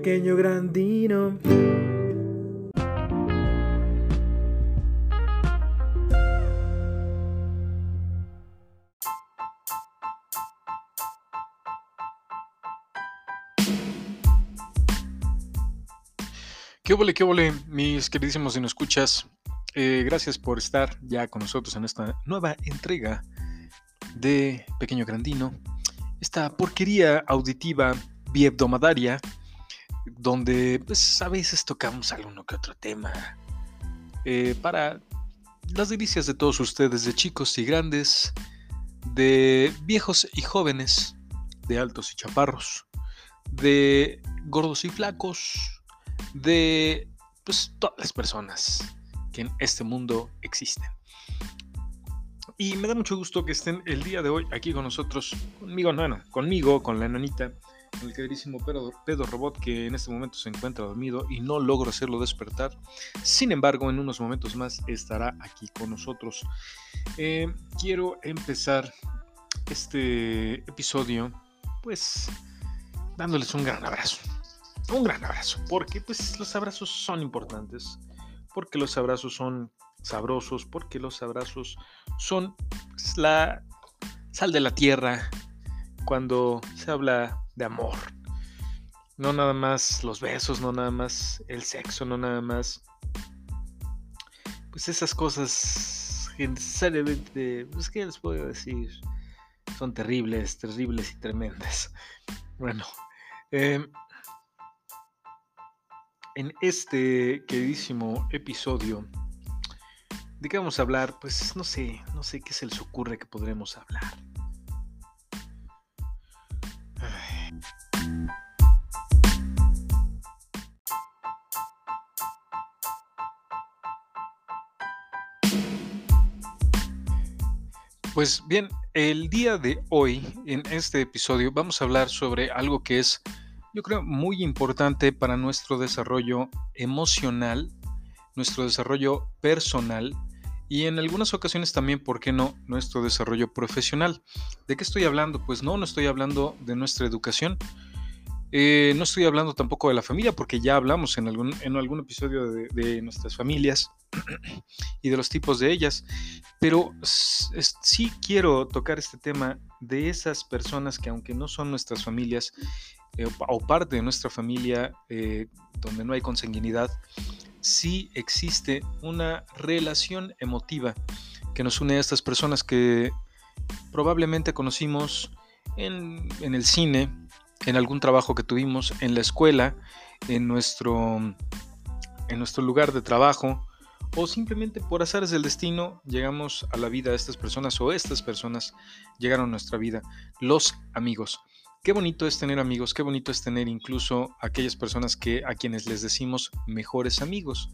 pequeño grandino. ¿Qué ole, qué ole, mis queridísimos y no escuchas? Eh, gracias por estar ya con nosotros en esta nueva entrega de Pequeño Grandino. Esta porquería auditiva biebdomadaria, donde pues, a veces tocamos alguno que otro tema. eh, para las delicias de todos ustedes, de chicos y grandes, de viejos y jóvenes, de altos y chaparros, de gordos y flacos, de pues, todas las personas que en este mundo existen. Y me da mucho gusto que estén el día de hoy aquí con nosotros, conmigo, no, conmigo, con la enanita, con el queridísimo Pedro, Pedro Robot que en este momento se encuentra dormido y no logro hacerlo despertar. Sin embargo, en unos momentos más estará aquí con nosotros. Eh, quiero empezar este episodio, pues, dándoles un gran abrazo un gran abrazo, porque pues los abrazos son importantes, porque los abrazos son sabrosos, porque los abrazos son la sal de la tierra cuando se habla de amor. No nada más los besos, no nada más el sexo, no nada más pues esas cosas que necesariamente, pues qué les puedo decir, son terribles, terribles y tremendas. Bueno, eh, en este queridísimo episodio, ¿de qué vamos a hablar? Pues no sé, no sé qué se les ocurre que podremos hablar. Pues bien, el día de hoy, en este episodio, vamos a hablar sobre algo que es yo creo, muy importante para nuestro desarrollo emocional, nuestro desarrollo personal y en algunas ocasiones también, ¿por qué no?, nuestro desarrollo profesional. ¿De qué estoy hablando? Pues no, no estoy hablando de nuestra educación. Eh, no estoy hablando tampoco de la familia, porque ya hablamos en algún, en algún episodio de, nuestras familias y de los tipos de ellas, pero sí quiero tocar este tema de esas personas que aunque no son nuestras familias, eh, o parte de nuestra familia eh, donde no hay consanguinidad, sí existe una relación emotiva que nos une a estas personas que probablemente conocimos en, en el cine, en algún trabajo que tuvimos, en la escuela, en nuestro, en nuestro lugar de trabajo, o simplemente por azares del destino llegamos a la vida de estas personas o estas personas llegaron a nuestra vida, los amigos. Qué bonito es tener amigos, qué bonito es tener incluso aquellas personas que a quienes les decimos mejores amigos.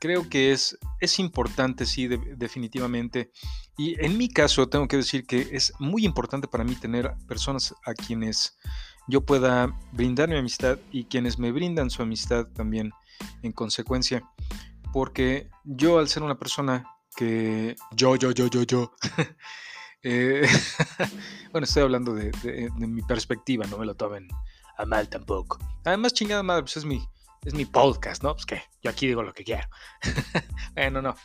Creo que es, es importante, sí, de, definitivamente. Y en mi caso tengo que decir que es muy importante para mí tener personas a quienes yo pueda brindar mi amistad y quienes me brindan su amistad también en consecuencia. Porque yo al ser una persona que yo, yo, yo, yo, yo, Eh, bueno, estoy hablando de, de, de, mi perspectiva, no me lo tomen a mal tampoco. Además, chingada madre, pues es mi, es mi podcast, ¿no? Pues que yo aquí digo lo que quiero. bueno, no,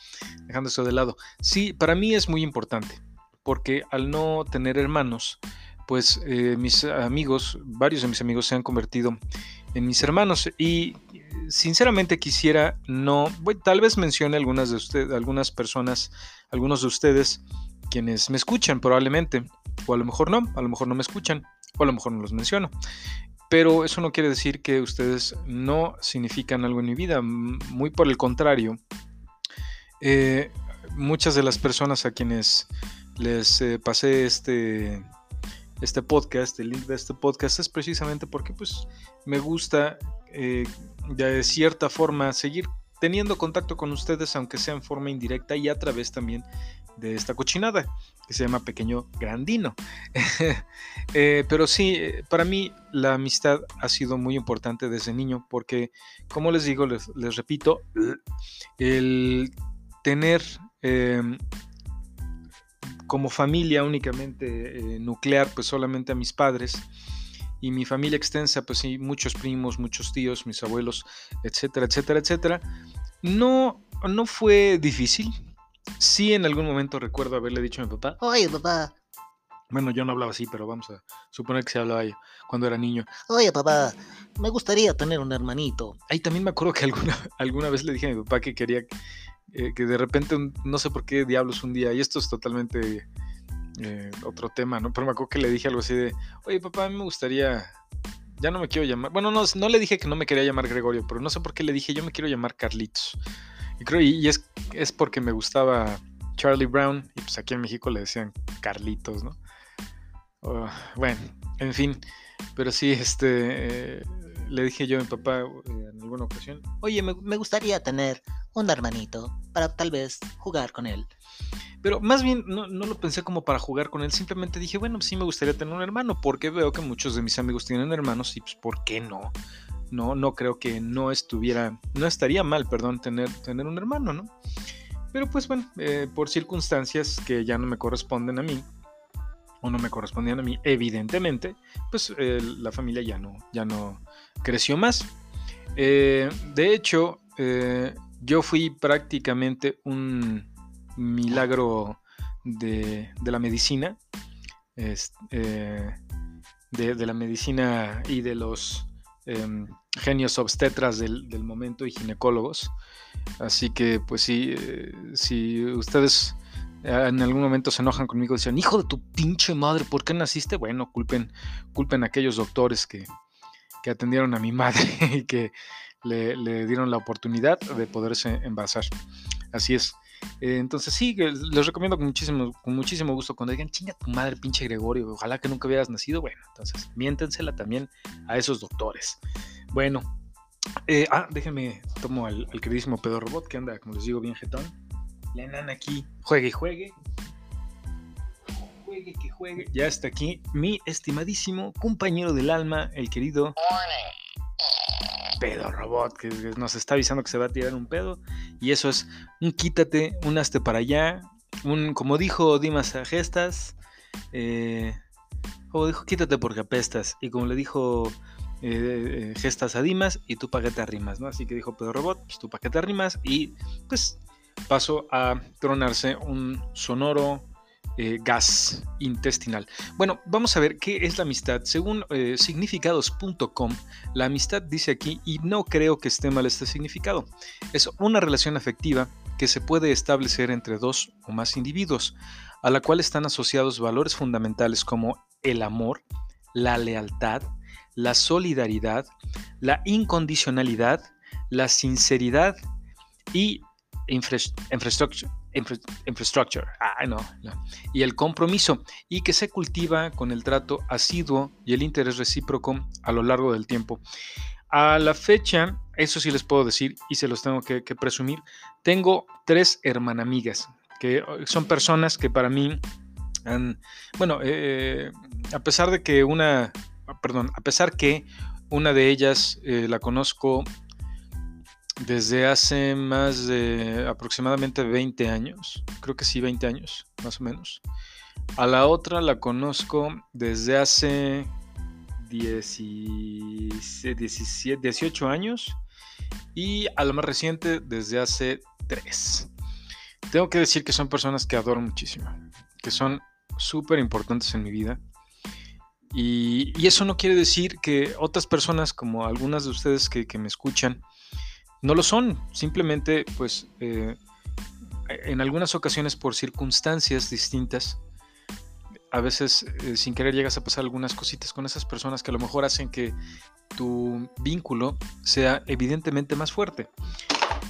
dejando eso de lado. Sí, para mí es muy importante, porque al no tener hermanos, pues eh, mis amigos, varios de mis amigos se han convertido en mis hermanos y sinceramente quisiera no, tal vez mencione algunas de ustedes, algunas personas, algunos de ustedes quienes me escuchan probablemente, o a lo mejor no, a lo mejor no me escuchan, o a lo mejor no los menciono. Pero eso no quiere decir que ustedes no significan algo en mi vida, muy por el contrario. Eh, muchas de las personas a quienes les eh, pasé este, este podcast, el link de este podcast, es precisamente porque pues, me gusta eh, de cierta forma seguir teniendo contacto con ustedes, aunque sea en forma indirecta y a través también de esta cochinada que se llama Pequeño Grandino. eh, pero sí, para mí la amistad ha sido muy importante desde niño porque, como les digo, les, repito, el tener eh, como familia únicamente eh, nuclear, pues solamente a mis padres y mi familia extensa, pues sí, muchos primos, muchos tíos, mis abuelos, etcétera, etcétera, etcétera. No, no fue difícil. Sí, en algún momento recuerdo haberle dicho a mi papá, Oye, papá, bueno, yo no hablaba así, pero vamos a suponer que se hablaba yo cuando era niño. oye, papá, me gustaría tener un hermanito. Ahí también me acuerdo que alguna, alguna vez le dije a mi papá que quería eh, que de repente, no sé por qué diablos un día, y esto es totalmente eh, otro tema, ¿no? Pero me acuerdo que le dije algo así de, oye papá, a mí me gustaría, ya no me quiero llamar, bueno, no, no le dije que no me quería llamar Gregorio, pero no sé por qué le dije, yo me quiero llamar Carlitos. Y creo, y, es, es porque me gustaba Charlie Brown, y pues aquí en México le decían Carlitos, ¿no? Oh, bueno, en fin, pero sí, este, eh, le dije yo a mi papá eh, en alguna ocasión, Oye, me, gustaría tener un hermanito para tal vez jugar con él. Pero más bien no, no lo pensé como para jugar con él, simplemente dije, bueno, sí me gustaría tener un hermano, porque veo que muchos de mis amigos tienen hermanos y pues ¿por qué no? No, no creo que no estuviera, no estaría mal, perdón, tener, tener un hermano, ¿no? Pero pues bueno, eh, por circunstancias que ya no me corresponden a mí, o no me correspondían a mí, evidentemente, pues eh, la familia ya no, ya no creció más. Eh, de hecho, eh, yo fui prácticamente un milagro de, de la medicina, eh, de, la medicina y de los em, genios obstetras del, del momento y ginecólogos. Así que, pues si ustedes en algún momento se enojan conmigo y dicen, hijo de tu pinche madre, ¿por qué naciste? Bueno, culpen, culpen a aquellos doctores que, que atendieron a mi madre y que le, dieron la oportunidad de poderse envasar. Así es. Eh, entonces sí, les recomiendo con muchísimo, con muchísimo gusto cuando digan, chinga tu madre, pinche Gregorio, ojalá que nunca hubieras nacido. Bueno, entonces miéntensela también a esos doctores. Bueno, eh, ah, déjenme, tomo al, al queridísimo Pedro Robot que anda, como les digo, bien jetón. La enana aquí, juegue y juegue. Ya está aquí mi estimadísimo compañero del alma, el querido pedo robot que nos está avisando que se va a tirar un pedo. Y eso es un quítate, un hazte para allá, un como dijo Dimas a Gestas, eh, como dijo quítate porque apestas y como le dijo eh, eh, Gestas a Dimas y tú pa' que te arrimas, ¿no? Así que dijo pedo robot, pues tú pa' que te arrimas y pues pasó a tronarse un sonoro eh, gas intestinal. Bueno, vamos a ver qué es la amistad. Según eh, significados.com, la amistad dice aquí, y no creo que esté mal este significado, es una relación afectiva que se puede establecer entre dos o más individuos, a la cual están asociados valores fundamentales como el amor, la lealtad, la solidaridad, la incondicionalidad, la sinceridad y infra- infrastructure. Infra- infrastructure, ah, no, no, y el compromiso, y que se cultiva con el trato asiduo y el interés recíproco a lo largo del tiempo. A la fecha, eso sí les puedo decir y se los tengo que, presumir, tengo tres hermanamigas, que eh, son personas que para mí han, bueno, eh, a pesar de que una, perdón, a pesar que una de ellas eh, la conozco desde hace más de aproximadamente 20 años, creo que sí, 20 años, más o menos. A la otra la conozco desde hace 17, 17, 18 años y a la más reciente desde hace 3. Tengo que decir que son personas que adoro muchísimo, que son súper importantes en mi vida. Y, eso no quiere decir que otras personas, como algunas de ustedes que me escuchan, no lo son. Simplemente, pues, eh, en algunas ocasiones por circunstancias distintas, a veces eh, sin querer llegas a pasar algunas cositas con esas personas que a lo mejor hacen que tu vínculo sea evidentemente más fuerte.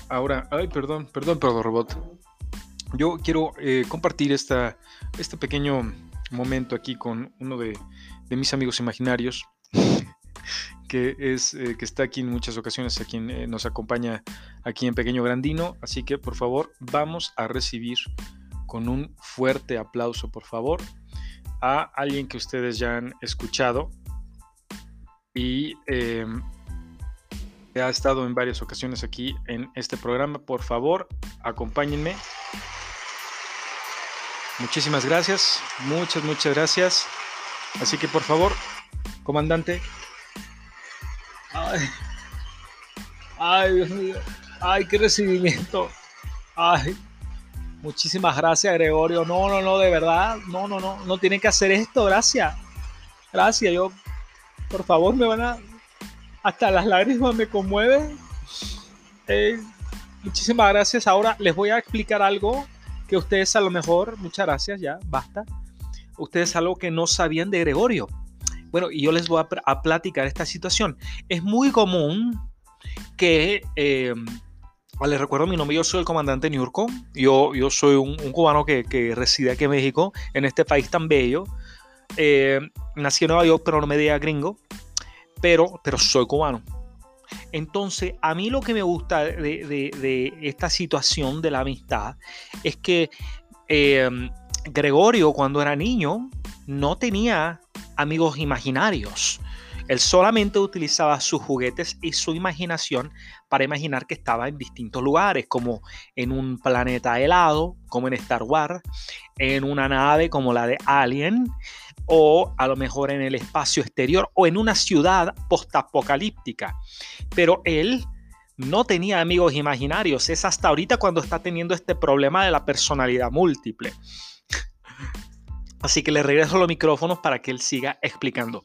Ahora, ay, perdón, perdón, perdón, robot. Yo quiero eh, compartir esta, este pequeño momento aquí con uno de, de mis amigos imaginarios, que, es, eh, que está aquí en muchas ocasiones, a quien eh, nos acompaña aquí en Pequeño Grandino. Así que, por favor, vamos a recibir con un fuerte aplauso, por favor, a alguien que ustedes ya han escuchado y eh, ha estado en varias ocasiones aquí en este programa. Por favor, acompáñenme. Muchísimas gracias, muchas, muchas gracias. Así que por favor, Comandante. Ay, ay, Dios mío. Ay, qué recibimiento. Ay, muchísimas gracias, Gregorio. No, no, no, de verdad. No, no, no. No tiene que hacer esto. Gracias. Gracias. Yo, por favor, me van a. Hasta las lágrimas me conmueven. Eh, muchísimas gracias. Ahora les voy a explicar algo que ustedes a lo mejor, muchas gracias, ya, basta. Ustedes algo que no sabían de Gregorio. Bueno, y yo les voy a, platicar esta situación. Es muy común que, eh, les recuerdo mi nombre, yo soy el comandante Niurko. Yo, yo soy un, cubano que, reside aquí en México, en este país tan bello. Eh, nací en Nueva York, pero no me diga gringo. Pero, pero soy cubano. Entonces, a mí lo que me gusta de, esta situación de la amistad es que em, Gregorio, cuando era niño, no tenía amigos imaginarios. Él solamente utilizaba sus juguetes y su imaginación para imaginar que estaba en distintos lugares, como en un planeta helado, como en Star Wars, en una nave como la de Alien, o a lo mejor en el espacio exterior o en una ciudad postapocalíptica. Pero él no tenía amigos imaginarios. Es hasta ahorita cuando está teniendo este problema de la personalidad múltiple. Así que le regreso los micrófonos para que él siga explicando.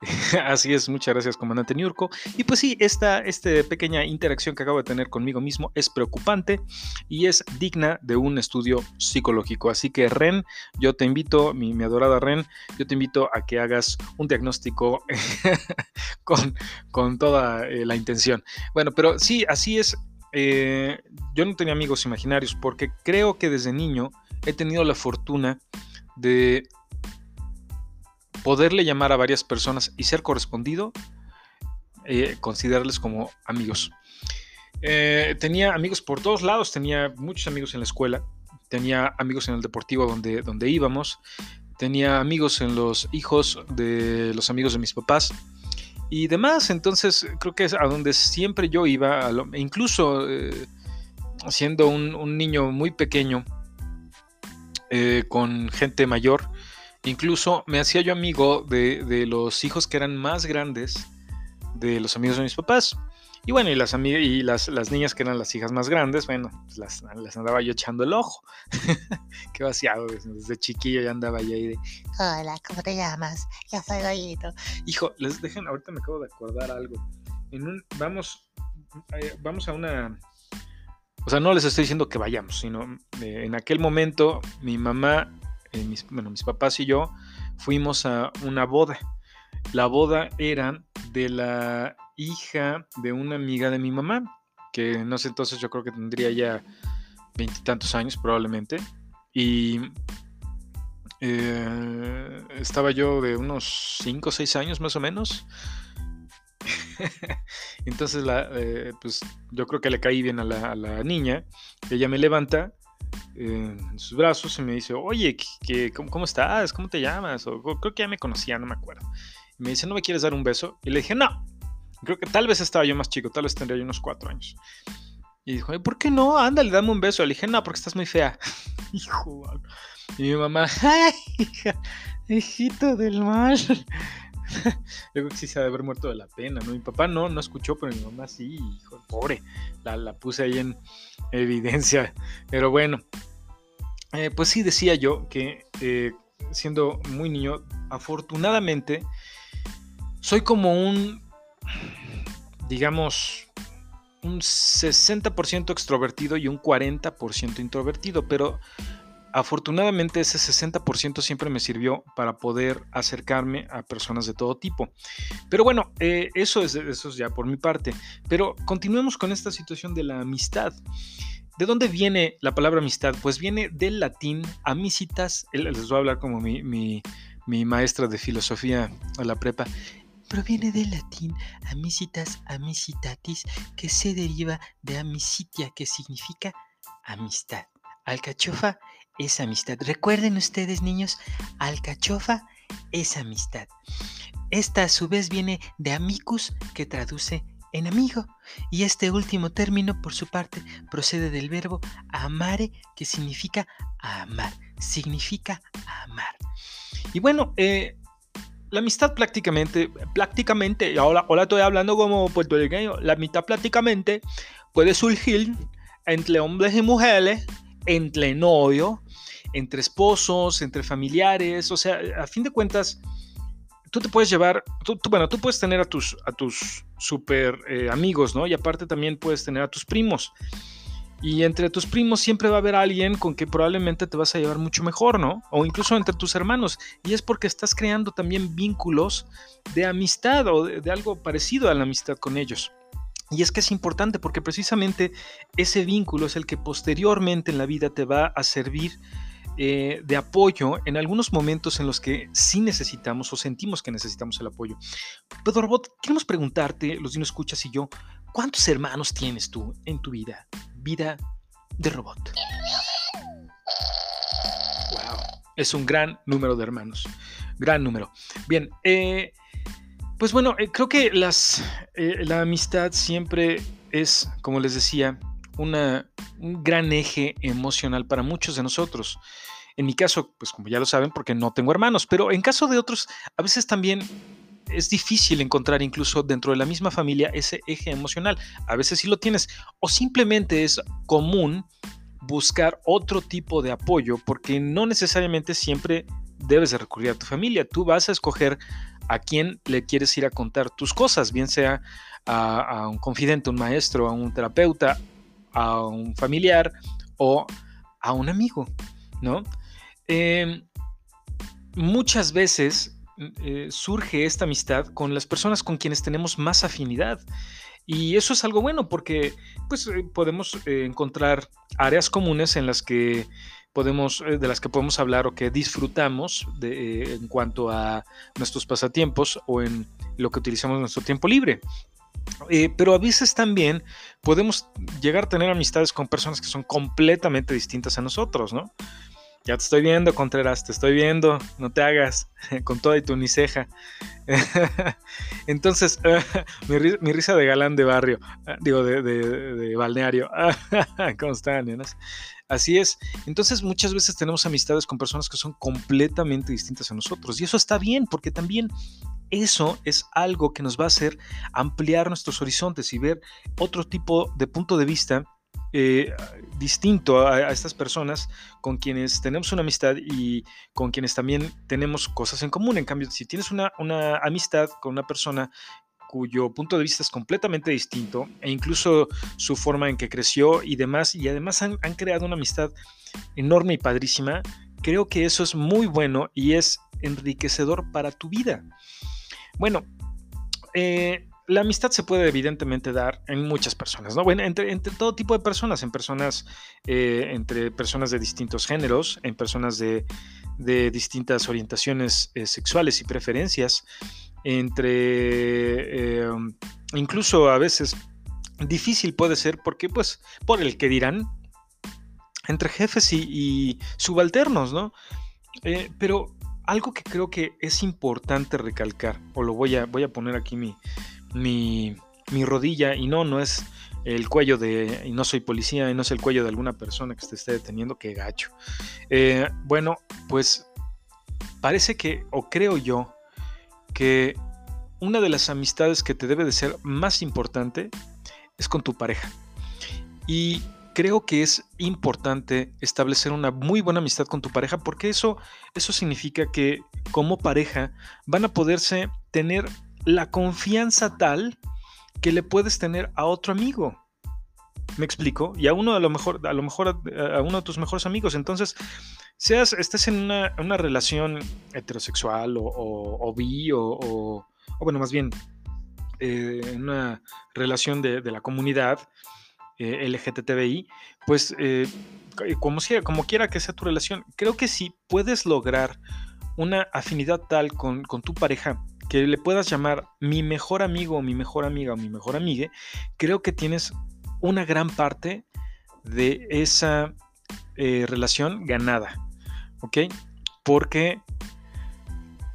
Así es, muchas gracias, comandante Niurko. Y pues sí, esta, esta pequeña interacción que acabo de tener conmigo mismo es preocupante y es digna de un estudio psicológico. Así que, Ren, yo te invito, mi, adorada Ren, yo te invito a que hagas un diagnóstico con, con, toda eh, la intención. Bueno, pero sí, así es. Eh, yo no tenía amigos imaginarios porque creo que desde niño he tenido la fortuna poderle llamar a varias personas y ser correspondido, eh, considerarles como amigos. Eh, tenía amigos por todos lados, tenía muchos amigos en la escuela, tenía amigos en el deportivo donde, donde íbamos, tenía amigos en los hijos de los amigos de mis papás y demás. Entonces creo que es a donde siempre yo iba, incluso eh, siendo un, niño muy pequeño, con gente mayor, Incluso me hacía yo amigo de, los hijos que eran más grandes de los amigos de mis papás. Y bueno, y las, y las, las niñas que eran las hijas más grandes, bueno, pues las, las andaba yo echando el ojo. Qué vaciado, desde chiquillo ya andaba yo ahí de, hola, ¿cómo te llamas? Yo soy Goyito. Hijo, les dejen, ahorita me acabo de acordar algo. Vamos, eh, vamos a una, o sea, no les estoy diciendo que vayamos, sino eh, en aquel momento mi mamá eh, mis, bueno, mis papás y yo fuimos a una boda. La boda era de la hija de una amiga de mi mamá, que no sé entonces yo creo que tendría ya veintitantos años probablemente. Y eh, estaba yo de unos cinco o seis años más o menos. Entonces, la, eh, pues yo creo que le caí bien a la, a la, niña. Ella me levanta en sus brazos y me dice, oye, cómo, estás? ¿Cómo te llamas? O, creo que ya me conocía, no me acuerdo. Y me dice, ¿no me quieres dar un beso? Y le dije, no. Creo que tal vez estaba yo más chico, tal vez tendría yo unos cuatro años. Y dijo, ¿por qué no? Ándale, dame un beso. Le dije, no, porque estás muy fea. Hijo, y mi mamá, ¡ay, hija, hijito del mal! Yo creo que sí se ha de haber muerto de la pena, ¿no? Mi papá no, no escuchó, pero mi mamá sí, hijo, pobre. La, la puse ahí en evidencia. Pero bueno, eh, pues sí decía yo que eh, siendo muy niño, afortunadamente, soy como un, digamos, un 60% extrovertido y un 40% introvertido, pero Afortunadamente ese 60% siempre me sirvió para poder acercarme a personas de todo tipo. Pero bueno, eh, eso, es, eso es ya por mi parte. Pero continuemos con esta situación de la amistad. ¿De dónde viene la palabra amistad? Pues viene del latín amicitas. Les voy a hablar como mi, mi maestra de filosofía a la prepa proviene del latín amicitas amicitatis, que se deriva de amicitia, que significa amistad. Alcachofa es amistad. Recuerden ustedes, niños, alcachofa es amistad. Esta a su vez viene de amicus, que traduce en amigo. Y este último término, por su parte, procede del verbo amare, que significa amar. Significa amar. Y bueno, eh, la amistad prácticamente, prácticamente, ahora, ahora estoy hablando como puertorriqueño, la amistad prácticamente puede surgir entre hombres y mujeres, entre novios, entre esposos, entre familiares, o sea, a fin de cuentas, tú te puedes llevar, bueno, tú puedes tener a tus, a tus super eh, amigos, ¿no? Y aparte también puedes tener a tus primos. Y entre tus primos siempre va a haber alguien con que probablemente te vas a llevar mucho mejor, ¿no? O incluso entre tus hermanos. Y es porque estás creando también vínculos de amistad o de algo parecido a la amistad con ellos. Y es que es importante porque precisamente ese vínculo es el que posteriormente en la vida te va a servir eh, de apoyo en algunos momentos en los que sí necesitamos o sentimos que necesitamos el apoyo. Pedro Robot, queremos preguntarte, los Dino Escuchas y yo, ¿cuántos hermanos tienes tú en tu vida? Vida de robot. Wow, es un gran número de hermanos. Gran número. Bien, eh, pues bueno, eh, creo que las, la amistad siempre es, como les decía, una, un gran eje emocional para muchos de nosotros. En mi caso, pues como ya lo saben, porque no tengo hermanos, pero en caso de otros, a veces también es difícil encontrar incluso dentro de la misma familia ese eje emocional. A veces sí lo tienes o simplemente es común buscar otro tipo de apoyo porque no necesariamente siempre debes de recurrir a tu familia. Tú vas a escoger a quién le quieres ir a contar tus cosas, bien sea a, a un confidente, un maestro, a un terapeuta, a un familiar o a un amigo, ¿no? Em, muchas veces eh, surge esta amistad con las personas con quienes tenemos más afinidad. Y eso es algo bueno porque pues, eh, podemos eh, encontrar áreas comunes en las que podemos, de las que podemos hablar o que disfrutamos de, en cuanto a nuestros pasatiempos o en lo que utilizamos en nuestro tiempo libre. Pero a veces también podemos llegar a tener amistades con personas que son completamente distintas a nosotros, ¿no? Ya te estoy viendo, Contreras, te estoy viendo, no te hagas, con toda y tu. Entonces, mi, risa de galán de barrio, digo, de, balneario. ¿Cómo están, nenas? Así es. Entonces, muchas veces tenemos amistades con personas que son completamente distintas a nosotros. Y eso está bien, porque también eso es algo que nos va a hacer ampliar nuestros horizontes y ver otro tipo de punto de vista eh, distinto a, estas personas con quienes tenemos una amistad y con quienes también tenemos cosas en común. En cambio, si tienes una, una amistad con una persona cuyo punto de vista es completamente distinto e incluso su forma en que creció y demás, y además han, creado una amistad enorme y padrísima, creo que eso es muy bueno y es enriquecedor para tu vida. Bueno, eh, la amistad se puede evidentemente dar en muchas personas, ¿no? Bueno, entre, todo tipo de personas, en personas, eh, entre personas de distintos géneros, en personas de, distintas orientaciones eh, sexuales y preferencias, entre, incluso a veces difícil puede ser porque, pues, por el que dirán, entre jefes y, subalternos, ¿no? pero algo que creo que es importante recalcar, o lo voy a, voy a poner aquí mi, mi, rodilla y no, no es el cuello de, y no soy policía, y no es el cuello de alguna persona que te esté deteniendo, que gacho. Eh, bueno, pues parece que, o creo yo, que una de las amistades que te debe de ser más importante es con tu pareja. Y creo que es importante establecer una muy buena amistad con tu pareja porque eso, eso significa que como pareja van a poderse tener la confianza tal que le puedes tener a otro amigo. ¿Me explico? Y a uno a lo mejor, a lo mejor a, uno de tus mejores amigos. Entonces, seas, estés en una, relación heterosexual o, o, bi o, bueno, más bien eh, en una relación de, la comunidad eh, LGTBI, pues eh, como, sea, como quiera que sea tu relación, creo que si puedes lograr una afinidad tal con, con tu pareja que le puedas llamar mi mejor amigo o mi mejor amiga o mi mejor amigue, creo que tienes una gran parte de esa eh, relación ganada. ¿Ok? Porque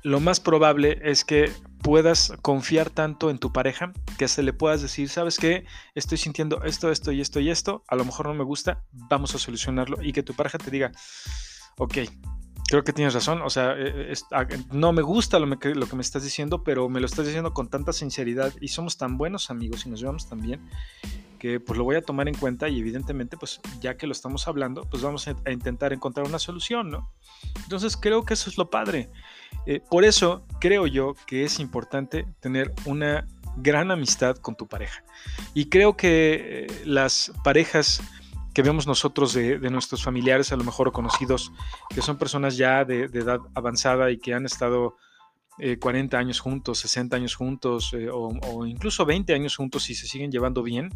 lo más probable es que puedas confiar tanto en tu pareja que se le puedas decir, ¿sabes qué? Estoy sintiendo esto, esto y esto y esto, a lo mejor no me gusta, vamos a solucionarlo y que tu pareja te diga, ok, creo que tienes razón. O sea, eh, ah, no me gusta lo, lo, que me estás diciendo, pero me lo estás diciendo con tanta sinceridad y somos tan buenos amigos y nos llevamos tan bien que pues lo voy a tomar en cuenta y evidentemente pues ya que lo estamos hablando pues vamos a, intentar encontrar una solución, ¿no? Entonces creo que eso es lo padre. Eh, por eso creo yo que es importante tener una gran amistad con tu pareja. Y creo que eh, las parejas que vemos nosotros de, nuestros familiares, a lo mejor conocidos, que son personas ya de, edad avanzada y que han estado 40 eh, años juntos, 60 años juntos eh, o, incluso 20 años juntos y se siguen llevando bien,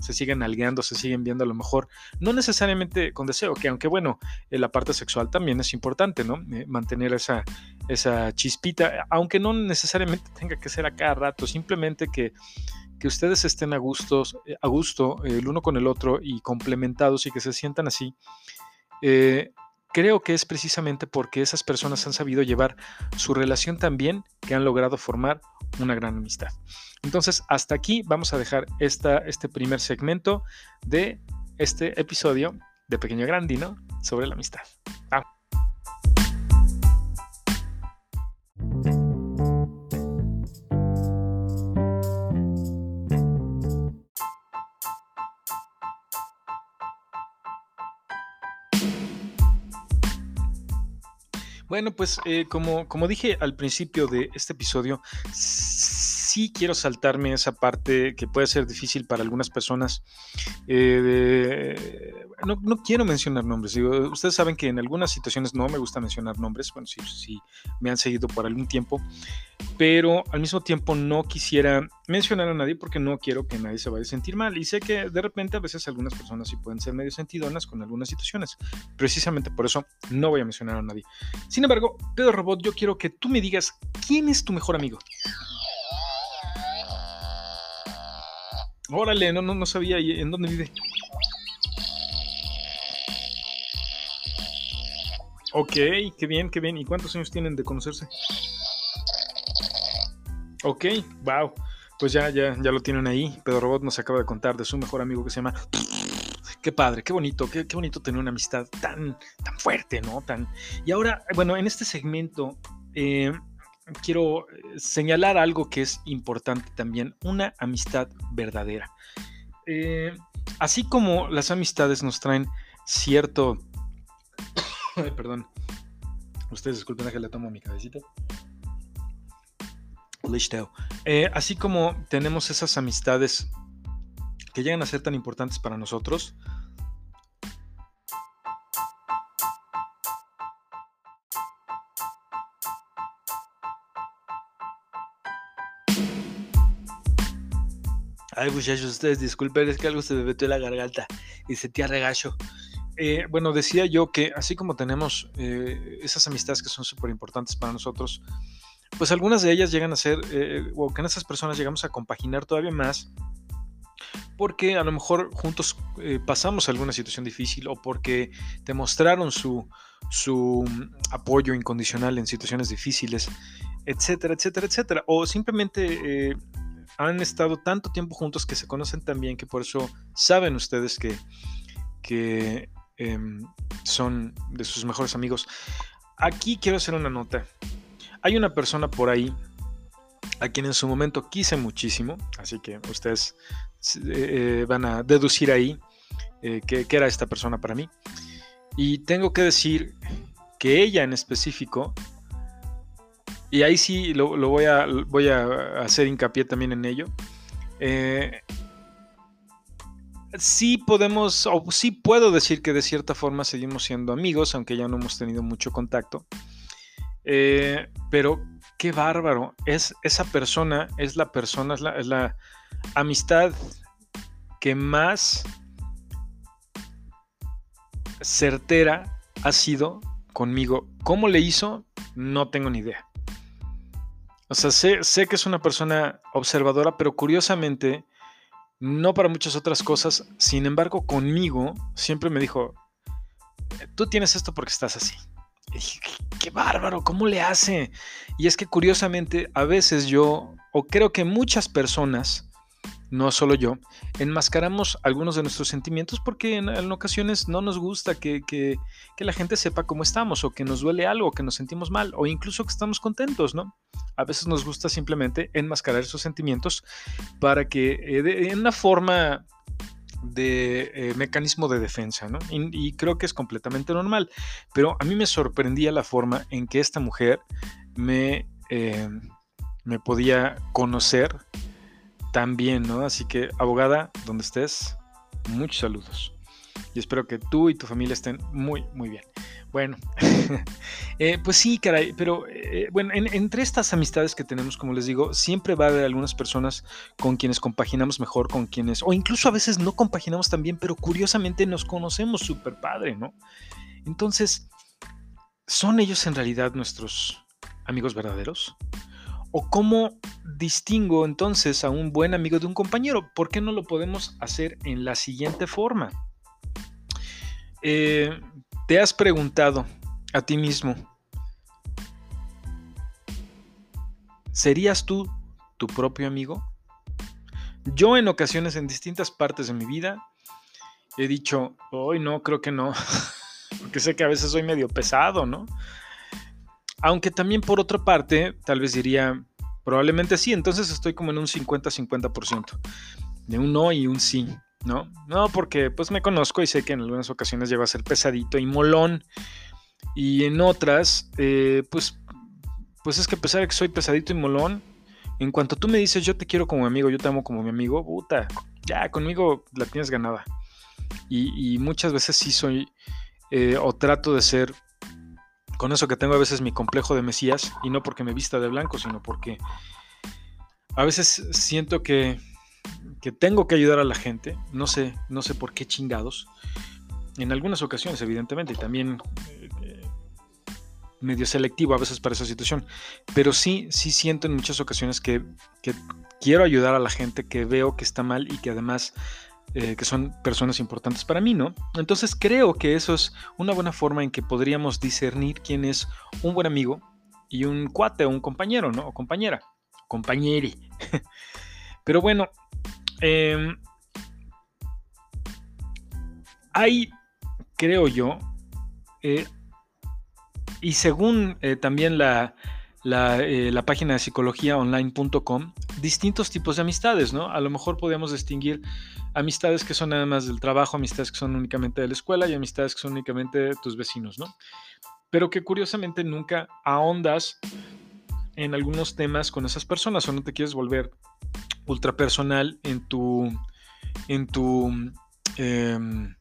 se siguen algueando, se siguen viendo a lo mejor, no necesariamente con deseo, que aunque bueno, la parte sexual también es importante, ¿no? mantener esa, esa chispita, aunque no necesariamente tenga que ser a cada rato, simplemente que que ustedes estén a, gustos, eh, a gusto el uno con el otro y complementados y que se sientan así, eh, creo que es precisamente porque esas personas han sabido llevar su relación tan bien que han logrado formar una gran amistad. Entonces, hasta aquí vamos a dejar esta, este primer segmento de este episodio de Pequeño Grandino sobre la amistad. Bueno, pues eh, como, como dije al principio de este episodio, sí quiero saltarme esa parte que puede ser difícil para algunas personas. Eh, no, quiero mencionar nombres. ustedes saben que en algunas situaciones no me gusta mencionar nombres. Bueno, sí, me han seguido por algún tiempo. Pero al mismo tiempo no quisiera mencionar a nadie porque no quiero que nadie se vaya a sentir mal. Y sé que de repente a veces algunas personas sí pueden ser medio sentidonas con algunas situaciones. Precisamente por eso no voy a mencionar a nadie. Sin embargo, Pedro Robot, yo quiero que tú me digas quién es tu mejor amigo. Órale, no, no, no sabía en dónde vive. Ok, qué bien, qué bien. ¿Y cuántos años tienen de conocerse? Ok, wow. Pues ya, ya, ya lo tienen ahí. Pedro Robot nos acaba de contar de su mejor amigo que se llama. Qué padre, qué bonito, qué, bonito tener una amistad tan, tan fuerte, ¿no? Tan. Y ahora, bueno, en este segmento eh, quiero eh, señalar algo que es importante también, una amistad verdadera. Eh, así como las amistades nos traen cierto... perdón. Ustedes disculpen que le tomo mi cabecita. Eh, así como tenemos esas amistades que llegan a ser tan importantes para nosotros, Ay, muchachos, ustedes disculpen, es que algo se me metió en la garganta y sentía regacho. Eh, bueno, decía yo que así como tenemos eh, esas amistades que son súper importantes para nosotros, pues algunas de ellas llegan a ser, eh, o que esas personas llegamos a compaginar todavía más, porque a lo mejor juntos pasamos alguna situación difícil o porque demostraron su, su apoyo incondicional en situaciones difíciles, etcétera, etcétera, etcétera. O simplemente han estado tanto tiempo juntos que se conocen tan bien que por eso saben ustedes que, que em, son de sus mejores amigos. Aquí quiero hacer una nota. Hay una persona por ahí a quien en su momento quise muchísimo, así que ustedes eh, van a deducir ahí eh, que, era esta persona para mí. Y tengo que decir que ella en específico y ahí sí lo, voy, a, voy a hacer hincapié también en ello. Eh, sí podemos, o sí puedo decir que de cierta forma seguimos siendo amigos, aunque ya no hemos tenido mucho contacto. Eh, pero qué bárbaro. Es, esa persona es la persona, es la, es la amistad que más certera ha sido conmigo. ¿Cómo le hizo? No tengo ni idea. O sea, sé, que es una persona observadora, pero curiosamente, no para muchas otras cosas. Sin embargo, conmigo siempre me dijo, tú tienes esto porque estás así. Y dije, qué bárbaro, ¿cómo le hace? Y es que curiosamente, a veces yo, o creo que muchas personas, no solo yo, enmascaramos algunos de nuestros sentimientos porque en, ocasiones no nos gusta que, que, la gente sepa cómo estamos o que nos duele algo, que nos sentimos mal o incluso que estamos contentos, ¿no? A veces nos gusta simplemente enmascarar esos sentimientos para que eh, en una forma de eh, mecanismo de defensa, ¿no? Y, creo que es completamente normal. Pero a mí me sorprendía la forma en que esta mujer me, eh, me podía conocer también, ¿no? Así que, abogada, donde estés, muchos saludos. Y espero que tú y tu familia estén muy, muy bien. Bueno, eh, pues sí, caray, pero eh, bueno, entre estas amistades que tenemos, como les digo, siempre va a haber algunas personas con quienes compaginamos mejor, con quienes, o incluso a veces no compaginamos tan bien, pero curiosamente nos conocemos súper padre, ¿no? Entonces, ¿son ellos en realidad nuestros amigos verdaderos? ¿O cómo distingo entonces a un buen amigo de un compañero? ¿Por qué no lo podemos hacer en la siguiente forma? Eh, ¿Te has preguntado a ti mismo, ¿serías tú tu propio amigo? Yo en ocasiones en distintas partes de mi vida he dicho, hoy no, creo que no, porque sé que a veces soy medio pesado, ¿no? Aunque también por otra parte, tal vez diría, probablemente sí, entonces estoy como en un 50-50%, de un no y un sí, ¿no? No, porque pues me conozco y sé que en algunas ocasiones llego a ser pesadito y molón, y en otras, eh, pues, pues es que a pesar de que soy pesadito y molón, en cuanto tú me dices yo te quiero como mi amigo, yo te amo como mi amigo, puta, ya conmigo la tienes ganada. Y, muchas veces sí soy eh, o trato de ser con eso que tengo a veces mi complejo de Mesías, y no porque me vista de blanco, sino porque a veces siento que, que tengo que ayudar a la gente, no sé, no sé por qué chingados, en algunas ocasiones evidentemente, y también eh, medio selectivo a veces para esa situación, pero sí, sí siento en muchas ocasiones que, quiero ayudar a la gente que veo que está mal y que además eh, que son personas importantes para mí, ¿no? Entonces creo que eso es una buena forma en que podríamos discernir quién es un buen amigo y un cuate o un compañero, ¿no? O compañera, compañeri. Pero bueno, em, hay, creo yo, eh, y según eh, también la, la, página de psicologiaonline.com, distintos tipos de amistades, ¿no? A lo mejor podríamos distinguir amistades que son nada más del trabajo, amistades que son únicamente de la escuela y amistades que son únicamente de tus vecinos, ¿no? Pero que curiosamente nunca ahondas en algunos temas con esas personas o no te quieres volver ultra personal en tu en tu em,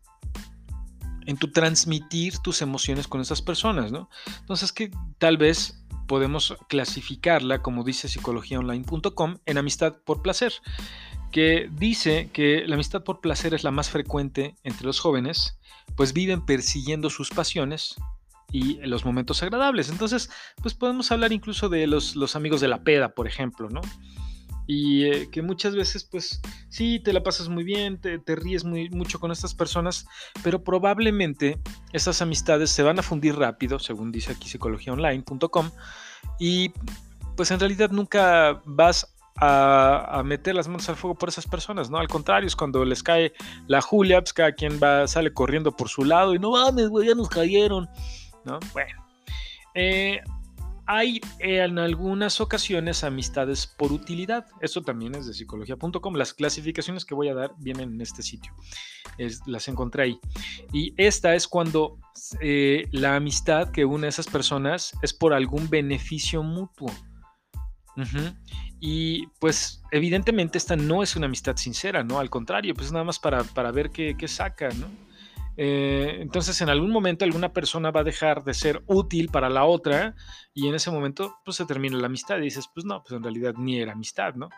en tu transmitir tus emociones con esas personas, ¿no? Entonces que tal vez podemos clasificarla, como dice psicologiaonline.com, en amistad por placer que dice que la amistad por placer es la más frecuente entre los jóvenes, pues viven persiguiendo sus pasiones y los momentos agradables. Entonces, pues podemos hablar incluso de los, los amigos de la peda, por ejemplo, ¿no? Y eh, que muchas veces, pues sí, te la pasas muy bien, te, ríes muy, mucho con estas personas, pero probablemente esas amistades se van a fundir rápido, según dice aquí psicologiaonline.com, y pues en realidad nunca vas a, meter las manos al fuego por esas personas, ¿no? Al contrario, es cuando les cae la Julia, pues cada quien va, sale corriendo por su lado y no mames, güey, ya nos cayeron, ¿no? Bueno. Eh, hay en algunas ocasiones amistades por utilidad. Esto también es de psicología.com. Las clasificaciones que voy a dar vienen en este sitio. las encontré ahí. Y esta es cuando eh, la amistad que une a esas personas es por algún beneficio mutuo. Y pues evidentemente esta no es una amistad sincera, ¿no? Al contrario, pues nada más para, ver qué, saca, ¿no? Eh, entonces en algún momento alguna persona va a dejar de ser útil para la otra y en ese momento pues se termina la amistad y dices, pues no, pues en realidad ni era amistad, ¿no?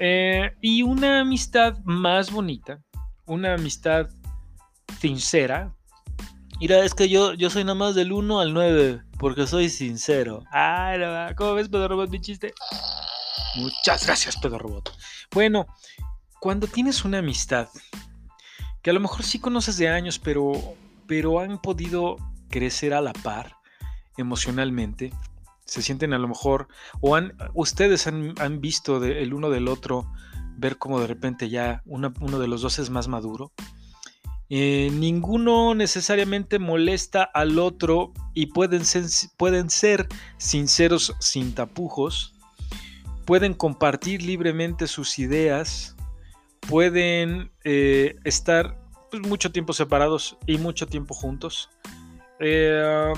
Eh, y una amistad más bonita, una amistad sincera. Mira, es que yo, yo soy nada más del 1 al 9 porque soy sincero. Ah, ¿cómo ves, Pedro Robot, mi chiste? Muchas gracias, Pedro Robot. Bueno, cuando tienes una amistad que a lo mejor sí conoces de años, pero, pero han podido crecer a la par emocionalmente, se sienten a lo mejor, o han, ustedes han, visto el uno del otro ver cómo de repente ya uno de los dos es más maduro. Eh, ninguno necesariamente molesta al otro y pueden ser, pueden ser sinceros sin tapujos, pueden compartir libremente sus ideas, pueden eh, estar pues, mucho tiempo separados y mucho tiempo juntos. Eh,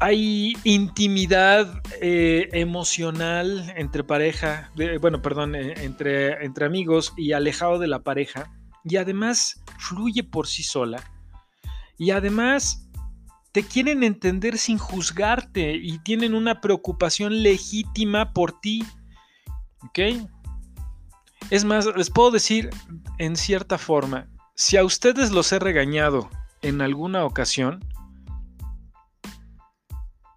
hay intimidad eh, emocional entre pareja, bueno, perdón, entre, entre amigos y alejado de la pareja. Y además fluye por sí sola. Y además te quieren entender sin juzgarte y tienen una preocupación legítima por ti. ¿Ok? Es más, les puedo decir en cierta forma, si a ustedes los he regañado en alguna ocasión,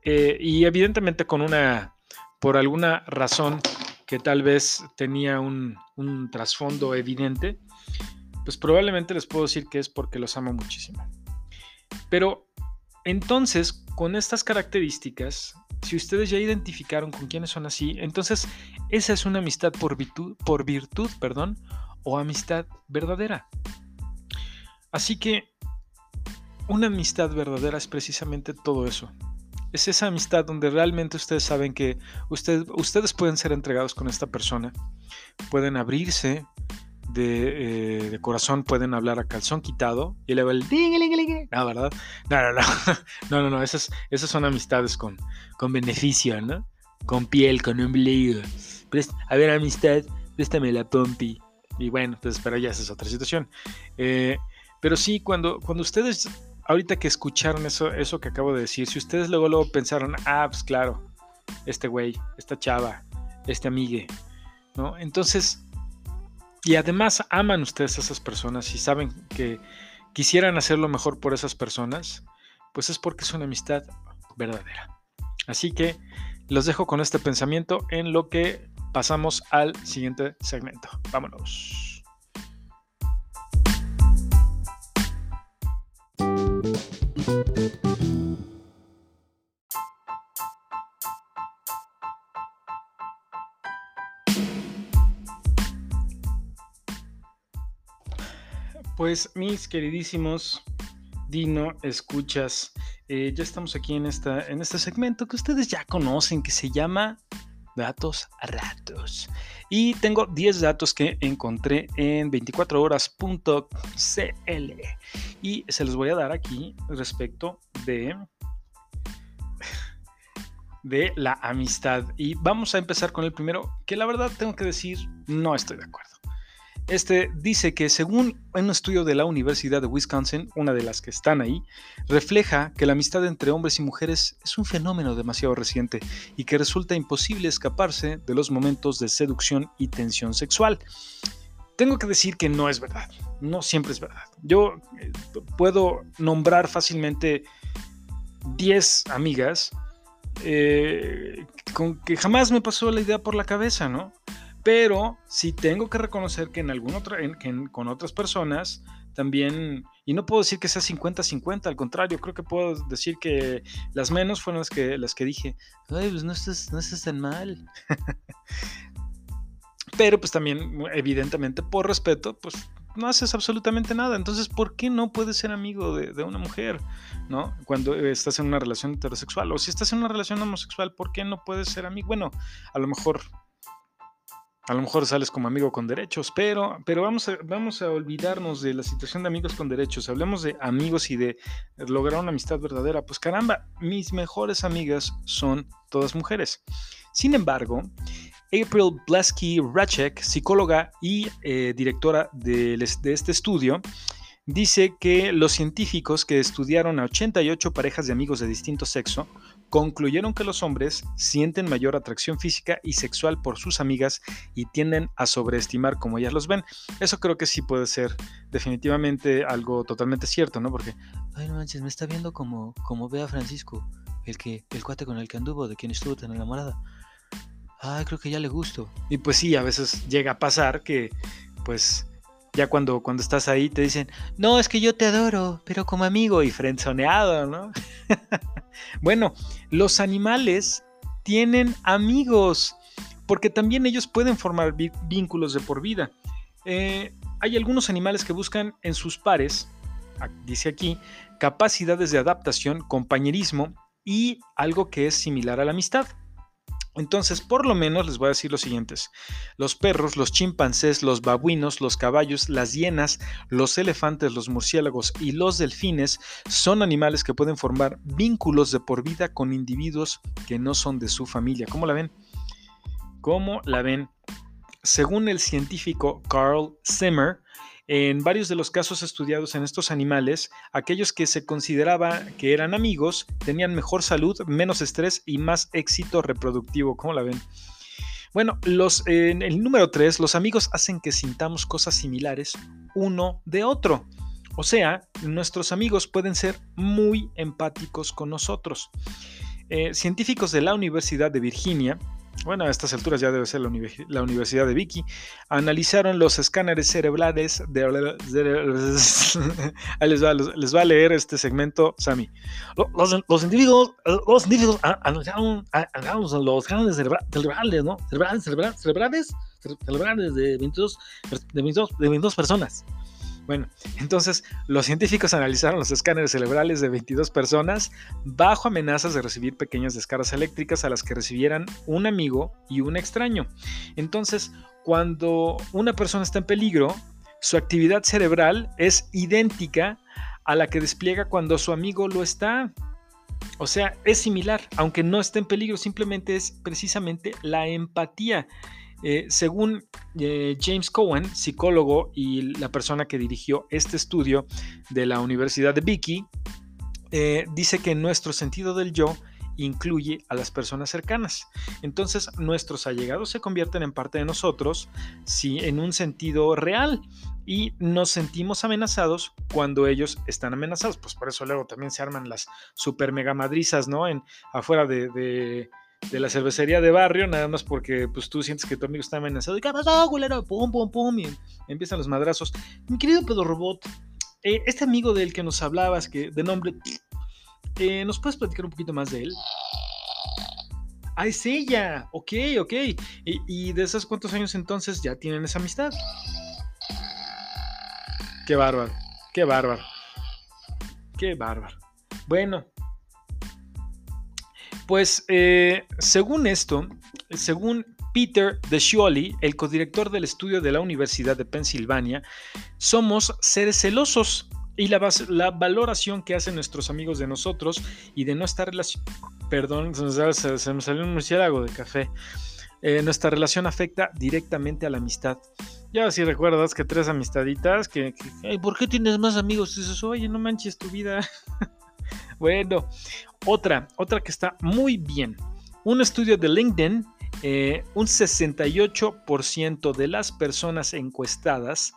eh, y evidentemente con una, por alguna razón que tal vez tenía un, trasfondo evidente, pues probablemente les puedo decir que es porque los amo muchísimo. Pero entonces, con estas características, si ustedes ya identificaron con quiénes son así, entonces esa es una amistad por virtud, por virtud perdón, o amistad verdadera. Así que una amistad verdadera es precisamente todo eso. Es esa amistad donde realmente ustedes saben que ustedes pueden ser entregados con esta persona, pueden abrirse de, eh, corazón, pueden hablar a calzón quitado y luego el no, ¿verdad? No, no, no, no, no, no, esas, esas son amistades con, con beneficio, ¿no? Con piel, con ombligo. A ver, amistad, préstame la pompi. Y bueno, pues, pero ya esa es otra situación. Eh, pero sí, cuando, cuando ustedes ahorita que escucharon eso, eso que acabo de decir, si ustedes luego, luego pensaron, ah, pues claro, este güey, esta chava, este amigue, ¿no? Entonces, y además aman ustedes a esas personas y saben que quisieran hacer lo mejor por esas personas, pues es porque es una amistad verdadera. Así que los dejo con este pensamiento en lo que pasamos al siguiente segmento. Vámonos. Pues mis queridísimos Dino, escuchas, eh, ya estamos aquí en, esta, en este segmento que ustedes ya conocen, que se llama Datos a Ratos. Y tengo 10 datos que encontré en 24horas.cl y se los voy a dar aquí respecto de de la amistad. Y vamos a empezar con el primero, que la verdad tengo que decir, no estoy de acuerdo. Este dice que según un estudio de la Universidad de Wisconsin, una de las que están ahí, refleja que la amistad entre hombres y mujeres es un fenómeno demasiado reciente y que resulta imposible escaparse de los momentos de seducción y tensión sexual. Tengo que decir que no es verdad, no siempre es verdad. Yo eh, puedo nombrar fácilmente 10 amigas eh, con que jamás me pasó la idea por la cabeza, ¿no? Pero sí tengo que reconocer que en algún con otras personas también, y no puedo decir que sea 50-50, al contrario, creo que puedo decir que las menos fueron las que, las que dije, ay, pues no estás, no estás tan mal. Pero pues también, evidentemente, por respeto, pues no haces absolutamente nada. Entonces, ¿por qué no puedes ser amigo de, de, una mujer? ¿No? Cuando estás en una relación heterosexual. O si estás en una relación homosexual, ¿por qué no puedes ser amigo? Bueno, a lo mejor a lo mejor sales como amigo con derechos, pero, pero vamos, a, vamos a olvidarnos de la situación de amigos con derechos. Hablemos de amigos y de lograr una amistad verdadera. Pues caramba, mis mejores amigas son todas mujeres. Sin embargo, April Blesky Rachek, psicóloga y eh, directora de, de este estudio, dice que los científicos que estudiaron a 88 parejas de amigos de distinto sexo concluyeron que los hombres sienten mayor atracción física y sexual por sus amigas y tienden a sobreestimar como ellas los ven. Eso creo que sí puede ser definitivamente algo totalmente cierto, ¿no? Porque, ay, no manches, me está viendo como, como ve a Francisco, el, que, el cuate con el que anduvo, de quien estuvo tan enamorada. Ay, creo que ya le gusto. Y pues sí, a veces llega a pasar que, pues, ya cuando, cuando estás ahí te dicen, no, es que yo te adoro, pero como amigo y frenzoneado, ¿no? bueno, los animales tienen amigos. porque también ellos pueden formar vínculos de por vida. Eh, hay algunos animales que buscan en sus pares, dice aquí, capacidades de adaptación, compañerismo y algo que es similar a la amistad. Entonces, por lo menos les voy a decir los siguientes. Los perros, los chimpancés, los babuinos, los caballos, las hienas, los elefantes, los murciélagos y los delfines son animales que pueden formar vínculos de por vida con individuos que no son de su familia. ¿Cómo la ven? ¿Cómo la ven? Según el científico Carl Zimmer, en varios de los casos estudiados en estos animales, aquellos que se consideraba que eran amigos tenían mejor salud, menos estrés y más éxito reproductivo. ¿Cómo la ven? Bueno, los, en el número 3, los amigos hacen que sintamos cosas similares uno de otro. O sea, nuestros amigos pueden ser muy empáticos con nosotros. Eh, científicos de la Universidad de Virginia bueno, a estas alturas ya debe ser la, Universidad de Vicky, analizaron los escáneres cerebrales de... les, va, a leer este segmento, Sami. Los, los, individuos, los científicos analizaron, los escáneres cerebrales, ¿no? Cerebrales, cerebrales, cerebrales, cerebrales de 22, de 22, de 22 personas. Bueno, entonces los científicos analizaron los escáneres cerebrales de 22 personas bajo amenazas de recibir pequeñas descargas eléctricas a las que recibieran un amigo y un extraño. Entonces, cuando una persona está en peligro, su actividad cerebral es idéntica a la que despliega cuando su amigo lo está. O sea, es similar, aunque no esté en peligro, simplemente es precisamente la empatía. Eh, según eh, James Cohen, psicólogo y la persona que dirigió este estudio de la Universidad de Vicky, eh, dice que nuestro sentido del yo incluye a las personas cercanas. Entonces nuestros allegados se convierten en parte de nosotros, sí, en un sentido real y nos sentimos amenazados cuando ellos están amenazados. Pues por eso luego también se arman las super mega madrizas, ¿no? En, afuera de la cervecería de barrio, nada más porque pues tú sientes que tu amigo está amenazado. ¿Y qué pasó, culero? Pum, pum, pum. Y empiezan los madrazos. Mi querido pedo robot, eh, este amigo del que nos hablabas, que de nombre. Eh, ¿Nos puedes platicar un poquito más de él? Ah, es ella. Ok, ok. ¿Y, y de esos cuántos años entonces ya tienen esa amistad? Qué bárbaro. Qué bárbaro. Qué bárbaro. Bueno, pues eh, según esto, según Peter DeScioli, el codirector del estudio de la Universidad de Pensilvania, somos seres celosos y la, valoración que hacen nuestros amigos de nosotros y de nuestra relación, perdón, se, me salió un murciélago de café, eh, nuestra relación afecta directamente a la amistad. Ya si recuerdas que tres amistaditas, que, ¿por qué tienes más amigos? dices, oye, no manches tu vida. Bueno, otra, otra que está muy bien. Un estudio de LinkedIn, eh, un 68% de las personas encuestadas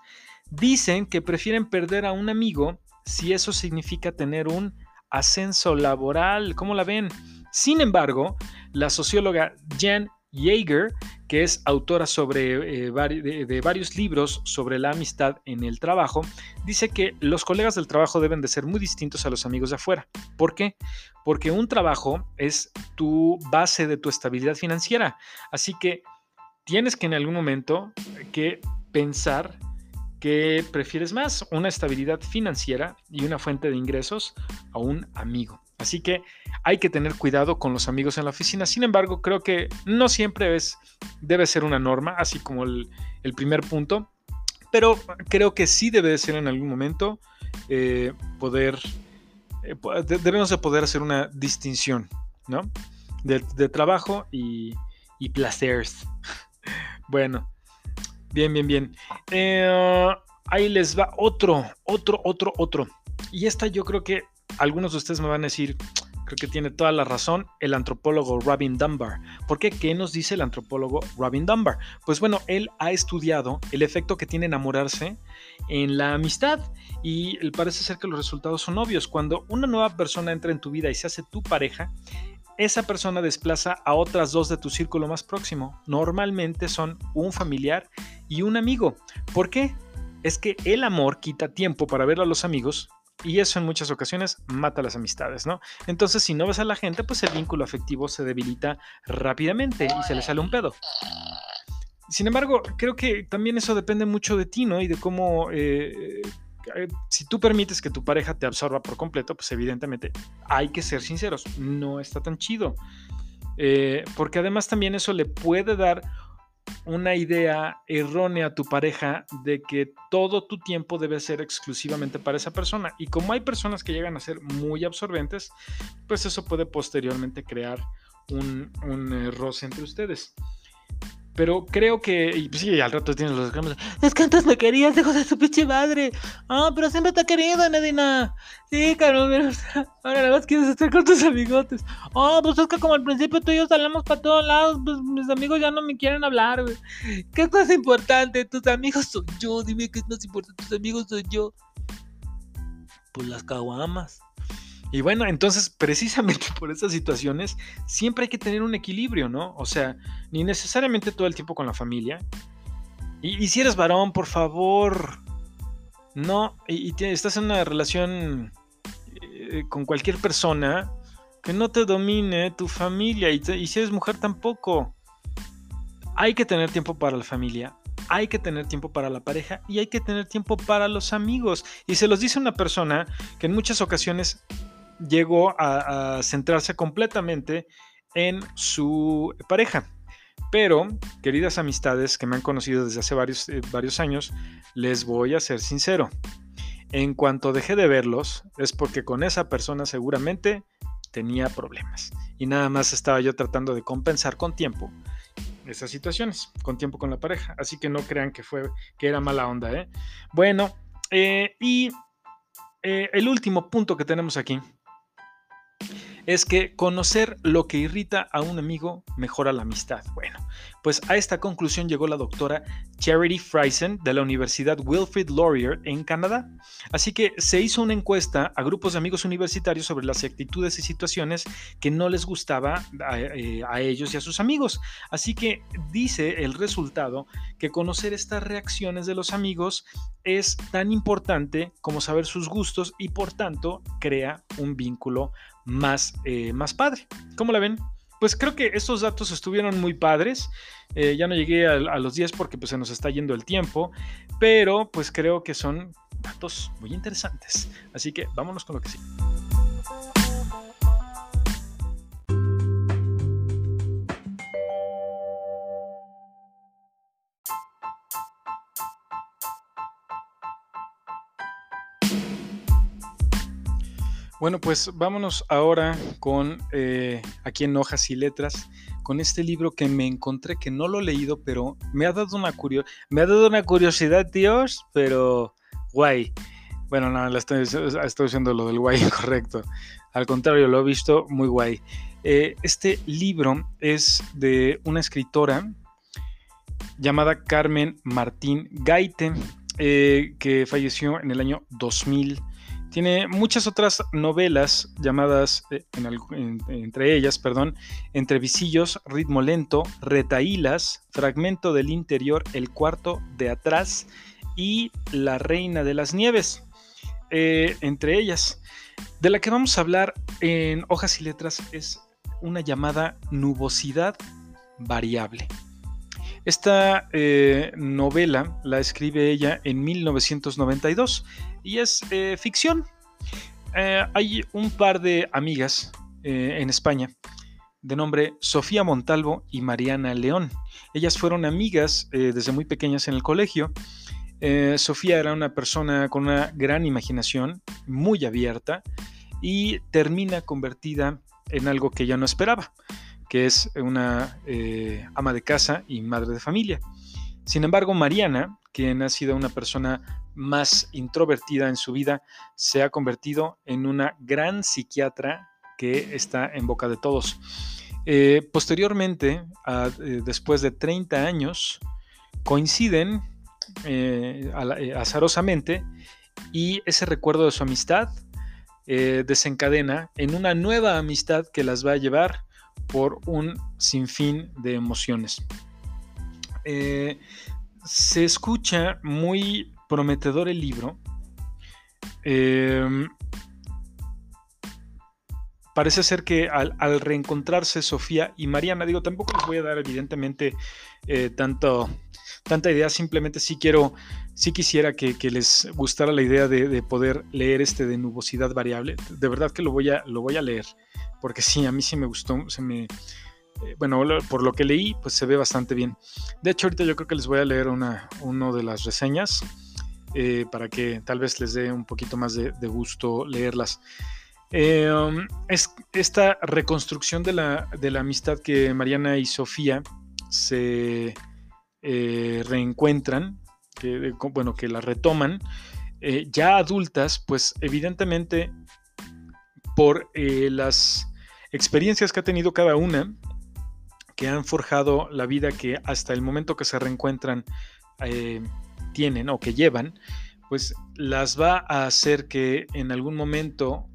dicen que prefieren perder a un amigo si eso significa tener un ascenso laboral. ¿Cómo la ven? Sin embargo, la socióloga Jan Jaeger, que es autora sobre, eh, de, varios libros sobre la amistad en el trabajo, dice que los colegas del trabajo deben de ser muy distintos a los amigos de afuera. ¿Por qué? Porque un trabajo es tu base de tu estabilidad financiera. Así que tienes que en algún momento que pensar que prefieres más, una estabilidad financiera y una fuente de ingresos a un amigo. Así que hay que tener cuidado con los amigos en la oficina. Sin embargo, creo que no siempre es, debe ser una norma, así como el, primer punto. Pero creo que sí debe de ser en algún momento eh, poder, eh, debemos de poder hacer una distinción, ¿no? De, trabajo y, y placeres. bueno, bien, bien, bien. Eh, ahí les va otro, otro, otro, otro. Y esta yo creo que algunos de ustedes me van a decir, creo que tiene toda la razón el antropólogo Robin Dunbar. ¿Por qué? ¿Qué nos dice el antropólogo Robin Dunbar? Pues bueno, él ha estudiado el efecto que tiene enamorarse en la amistad y parece ser que los resultados son obvios. Cuando una nueva persona entra en tu vida y se hace tu pareja, esa persona desplaza a otras dos de tu círculo más próximo. Normalmente son un familiar y un amigo. ¿Por qué? Es que el amor quita tiempo para ver a los amigos y eso en muchas ocasiones mata las amistades, ¿no? Entonces, si no ves a la gente, pues el vínculo afectivo se debilita rápidamente y se le sale un pedo. Sin embargo, creo que también eso depende mucho de ti, ¿no? Y de cómo, eh, eh, si tú permites que tu pareja te absorba por completo, pues evidentemente hay que ser sinceros, no está tan chido. Eh, porque además también eso le puede dar una idea errónea a tu pareja de que todo tu tiempo debe ser exclusivamente para esa persona. Y como hay personas que llegan a ser muy absorbentes, pues eso puede posteriormente crear un, un roce entre ustedes. Pero creo que. Y pues sí, al rato tienes los ejemplos. Es que antes me querías, hijo de su pinche madre. Ah, pero siempre te ha querido, Nadina. Sí, cabrón, ahora nada más quieres estar con tus amigotes. Oh, pues es que como al principio tú y yo salamos para todos lados, pues mis amigos ya no me quieren hablar. ¿Qué es más importante? Tus amigos son yo. Dime qué es más importante. Tus amigos son yo. Pues las caguamas. Y bueno, entonces precisamente por esas situaciones siempre hay que tener un equilibrio, ¿no? O sea, ni necesariamente todo el tiempo con la familia. Y, si eres varón, por favor, no, y, estás en una relación eh, con cualquier persona, que no te domine tu familia. Y, y si eres mujer tampoco. Hay que tener tiempo para la familia, hay que tener tiempo para la pareja y hay que tener tiempo para los amigos. Y se los dice una persona que en muchas ocasiones llegó a, centrarse completamente en su pareja. Pero, queridas amistades que me han conocido desde hace varios, eh, varios años, les voy a ser sincero. En cuanto dejé de verlos, es porque con esa persona seguramente tenía problemas. Y nada más estaba yo tratando de compensar con tiempo esas situaciones, con tiempo con la pareja. Así que no crean que fue que era mala onda. ¿eh? Bueno, eh, y el último punto que tenemos aquí es que conocer lo que irrita a un amigo mejora la amistad. Bueno, pues a esta conclusión llegó la doctora Charity Friesen de la Universidad Wilfrid Laurier en Canadá. Así que se hizo una encuesta a grupos de amigos universitarios sobre las actitudes y situaciones que no les gustaba a, eh, a ellos y a sus amigos. Así que dice el resultado que conocer estas reacciones de los amigos es tan importante como saber sus gustos y por tanto crea un vínculo más, eh, más padre. ¿Cómo la ven? Pues creo que estos datos estuvieron muy padres. Eh, ya no llegué a, los 10 porque pues, se nos está yendo el tiempo, pero pues creo que son datos muy interesantes. Así que vámonos con lo que sigue. Bueno, pues vámonos ahora con eh, aquí en hojas y letras, con este libro que me encontré que no lo he leído, pero me ha dado una me ha dado una curiosidad, Dios, pero guay. Bueno, no, estoy, estoy diciendo lo del guay incorrecto. Al contrario, lo he visto muy guay. Eh, este libro es de una escritora llamada Carmen Martín Gaite, eh, que falleció en el año 2000. Tiene muchas otras novelas llamadas, eh, entre ellas, perdón, Entre visillos, Ritmo lento, Retaílas, Fragmento del interior, El cuarto de atrás y La reina de las nieves, eh, entre ellas. De la que vamos a hablar en hojas y letras es una llamada nubosidad variable. Esta eh, novela la escribe ella en 1992 y es eh, ficción. Eh, hay un par de amigas en España de nombre Sofía Montalvo y Mariana León. Ellas fueron amigas desde muy pequeñas en el colegio. Sofía era una persona con una gran imaginación, muy abierta y termina convertida en algo que ella no esperaba que es una eh, ama de casa y madre de familia. Sin embargo, Mariana, quien ha sido una persona más introvertida en su vida, se ha convertido en una gran psiquiatra que está en boca de todos. Eh, posteriormente, eh, después de 30 años, coinciden azarosamente y ese recuerdo de su amistad desencadena en una nueva amistad que las va a llevar por un sinfín de emociones. Eh, se escucha muy prometedor el libro, em, parece ser que al, reencontrarse Sofía y Mariana, digo, tampoco les voy a dar evidentemente eh, tanto, tanta idea, simplemente sí quiero, sí quisiera que, les gustara la idea de, poder leer este de nubosidad variable. De verdad que lo voy a, lo voy a leer, porque sí, a mí sí me gustó, se me... Eh, bueno, por lo que leí, pues se ve bastante bien. De hecho, ahorita yo creo que les voy a leer una, una de las reseñas eh, para que tal vez les dé un poquito más de, gusto leerlas. Eh, um, es esta reconstrucción de la, amistad que Mariana y Sofía se eh, reencuentran, que, bueno, que la retoman, ya adultas, pues evidentemente por las experiencias que ha tenido cada una, que han forjado la vida que hasta el momento que se reencuentran tienen o que llevan, pues las va a hacer que en algún momento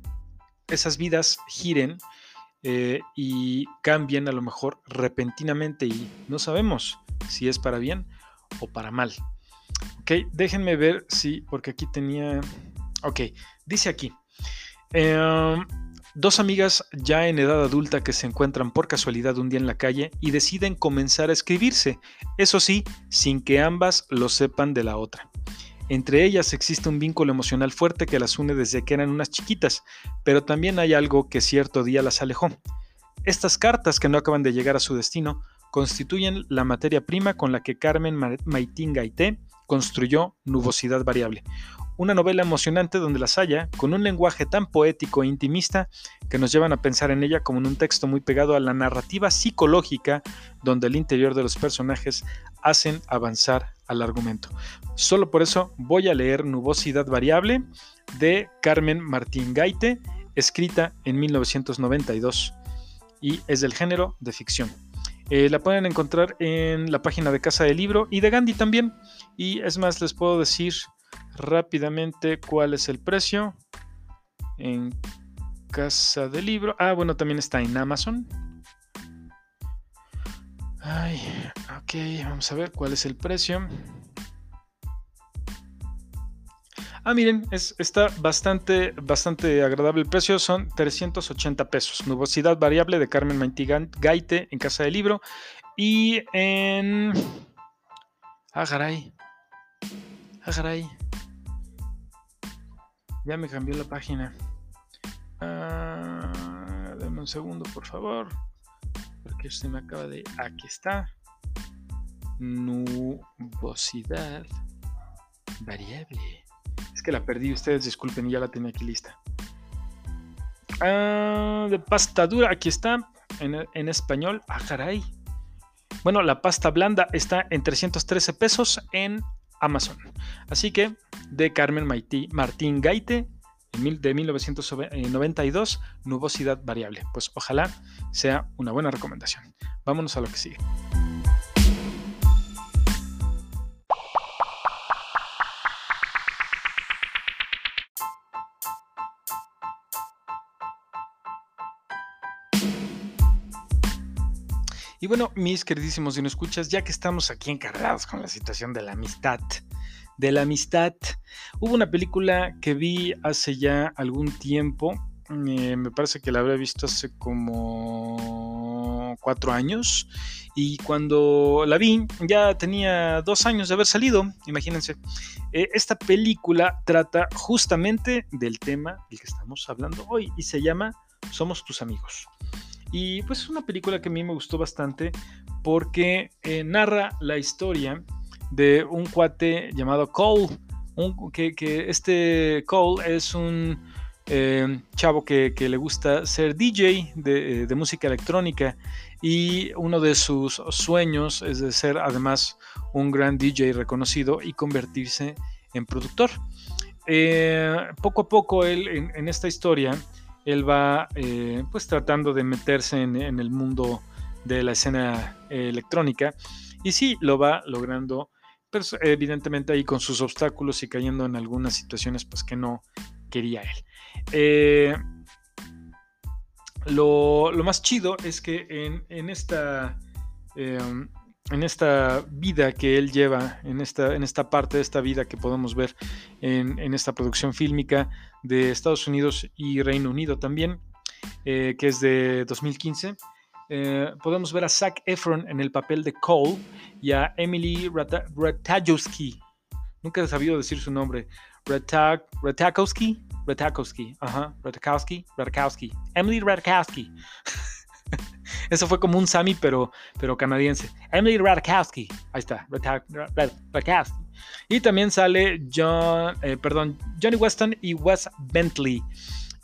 esas vidas giren eh, y cambien a lo mejor repentinamente y no sabemos si es para bien o para mal. Ok, déjenme ver si, porque aquí tenía, ok, dice aquí, em, Dos amigas ya en edad adulta que se encuentran por casualidad un día en la calle y deciden comenzar a escribirse, eso sí, sin que ambas lo sepan de la otra. Entre ellas existe un vínculo emocional fuerte que las une desde que eran unas chiquitas, pero también hay algo que cierto día las alejó. Estas cartas que no acaban de llegar a su destino constituyen la materia prima con la que Carmen Maitín Gaité construyó Nubosidad Variable, una novela emocionante donde las haya, con un lenguaje tan poético e intimista que nos llevan a pensar en ella como en un texto muy pegado a la narrativa psicológica donde el interior de los personajes hacen avanzar al argumento. Solo por eso voy a leer Nubosidad Variable de Carmen Martín Gaite, escrita en 1992 y es del género de ficción. Eh, la pueden encontrar en la página de Casa del Libro y de Gandhi también. Y es más, les puedo decir rápidamente cuál es el precio en casa de libro. Ah, bueno, también está en Amazon. Ay, ok, vamos a ver cuál es el precio. Ah, miren, es, está bastante, bastante agradable el precio. Son 380 pesos. Nubosidad variable de Carmen Maintigan Gaite en Casa de Libro. Y en. Ah, caray. Ah. Ya me cambió la página. Ah, dame un segundo, por favor. Porque se me acaba de. Aquí está. Nubosidad variable. Es que la perdí, ustedes disculpen, ya la tenía aquí lista. Ah, de pasta dura, aquí está. En, en español. Ah, caray. Bueno, la pasta blanda está en 313 pesos en Amazon. Así que de Carmen Martín Gaite de 1992, Nubosidad Variable. Pues ojalá sea una buena recomendación. Vámonos a lo que sigue. Y bueno, mis queridísimos y no escuchas, ya que estamos aquí encargados con la situación de la amistad, de la amistad, hubo una película que vi hace ya algún tiempo, eh, me parece que la habría visto hace como cuatro años, y cuando la vi ya tenía dos años de haber salido, imagínense. Eh, esta película trata justamente del tema del que estamos hablando hoy y se llama Somos tus amigos. Y pues es una película que a mí me gustó bastante porque eh, narra la historia de un cuate llamado Cole. que, este Cole es un eh, chavo que, le gusta ser DJ de, música electrónica y uno de sus sueños es de ser además un gran DJ reconocido y convertirse en productor. Eh, poco a poco él en esta historia él va eh, pues tratando de meterse en, el mundo de la escena electrónica. Y sí lo va logrando pero evidentemente ahí con sus obstáculos y cayendo en algunas situaciones pues que no quería él. Eh, lo, más chido es que en, esta em, en esta vida que él lleva, en esta, en esta parte de esta vida que podemos ver en, esta producción fílmica de Estados Unidos y Reino Unido también, eh, que es de 2015. Eh, podemos ver a Zac Efron en el papel de Cole y a Emily Ratajkowski. Nunca he sabido decir su nombre. Ratajkowski. Ratajkowski. Ajá. Ratajkowski. Ratajkowski. Emily Ratajkowski. Eso fue como un Sammy, pero, pero canadiense. Emily Ratajkowski. Ahí está. Ratajkowski. Y también sale John, eh, perdón, Johnny Weston y Wes Bentley.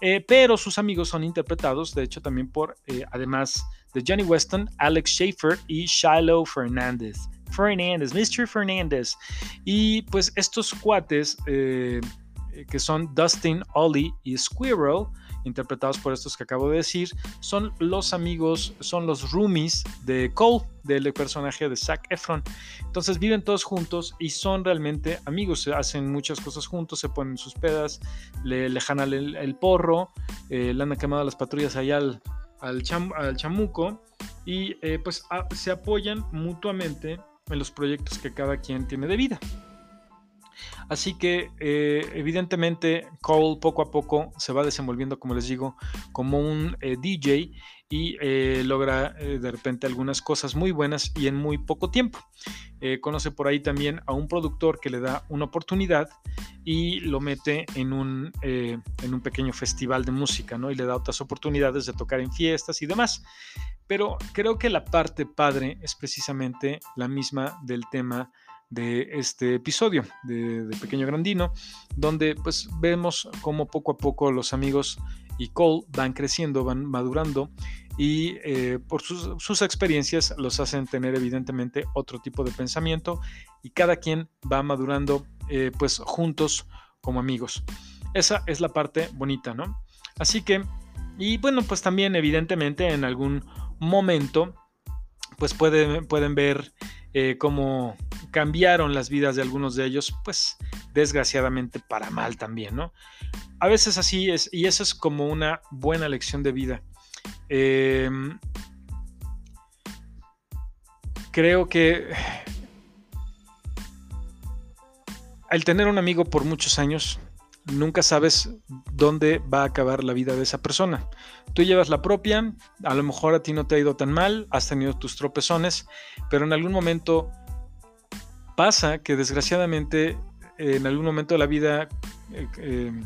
Eh, pero sus amigos son interpretados, de hecho, también por, además de Johnny Weston, Alex Schaefer y Shiloh Fernández. Fernández, Mr. Fernández. Y pues estos cuates, eh, que son Dustin, Ollie y Squirrel, interpretados por estos que acabo de decir, son los amigos, son los roomies de Cole, del personaje de Zac Efron. Entonces viven todos juntos y son realmente amigos, hacen muchas cosas juntos, se ponen sus pedas, le, le janan el, porro, eh, le han quemado las patrullas allá al, al, chamuco y eh, pues se apoyan mutuamente en los proyectos que cada quien tiene de vida. Así que eh, evidentemente Cole poco a poco se va desenvolviendo, como les digo, como un eh, DJ y eh, logra de repente algunas cosas muy buenas y en muy poco tiempo. conoce por ahí también a un productor que le da una oportunidad y lo mete en un, en un pequeño festival de música, ¿no? Y le da otras oportunidades de tocar en fiestas y demás. Pero creo que la parte padre es precisamente la misma del tema de este episodio de, Pequeño Grandino, donde pues vemos cómo poco a poco los amigos y Cole van creciendo, van madurando y eh, por sus, experiencias los hacen tener evidentemente otro tipo de pensamiento y cada quien va madurando eh, pues juntos como amigos. Esa es la parte bonita, ¿no? Así que, y bueno, pues también evidentemente en algún momento pues pueden, pueden ver eh, cómo cambiaron las vidas de algunos de ellos, pues desgraciadamente para mal también, ¿no? A veces así es, y eso es como una buena lección de vida. Em, creo que al tener un amigo por muchos años, nunca sabes dónde va a acabar la vida de esa persona. Tú llevas la propia, a lo mejor a ti no te ha ido tan mal, has tenido tus tropezones, pero en algún momento pasa que desgraciadamente en algún momento de la vida, eh, eh,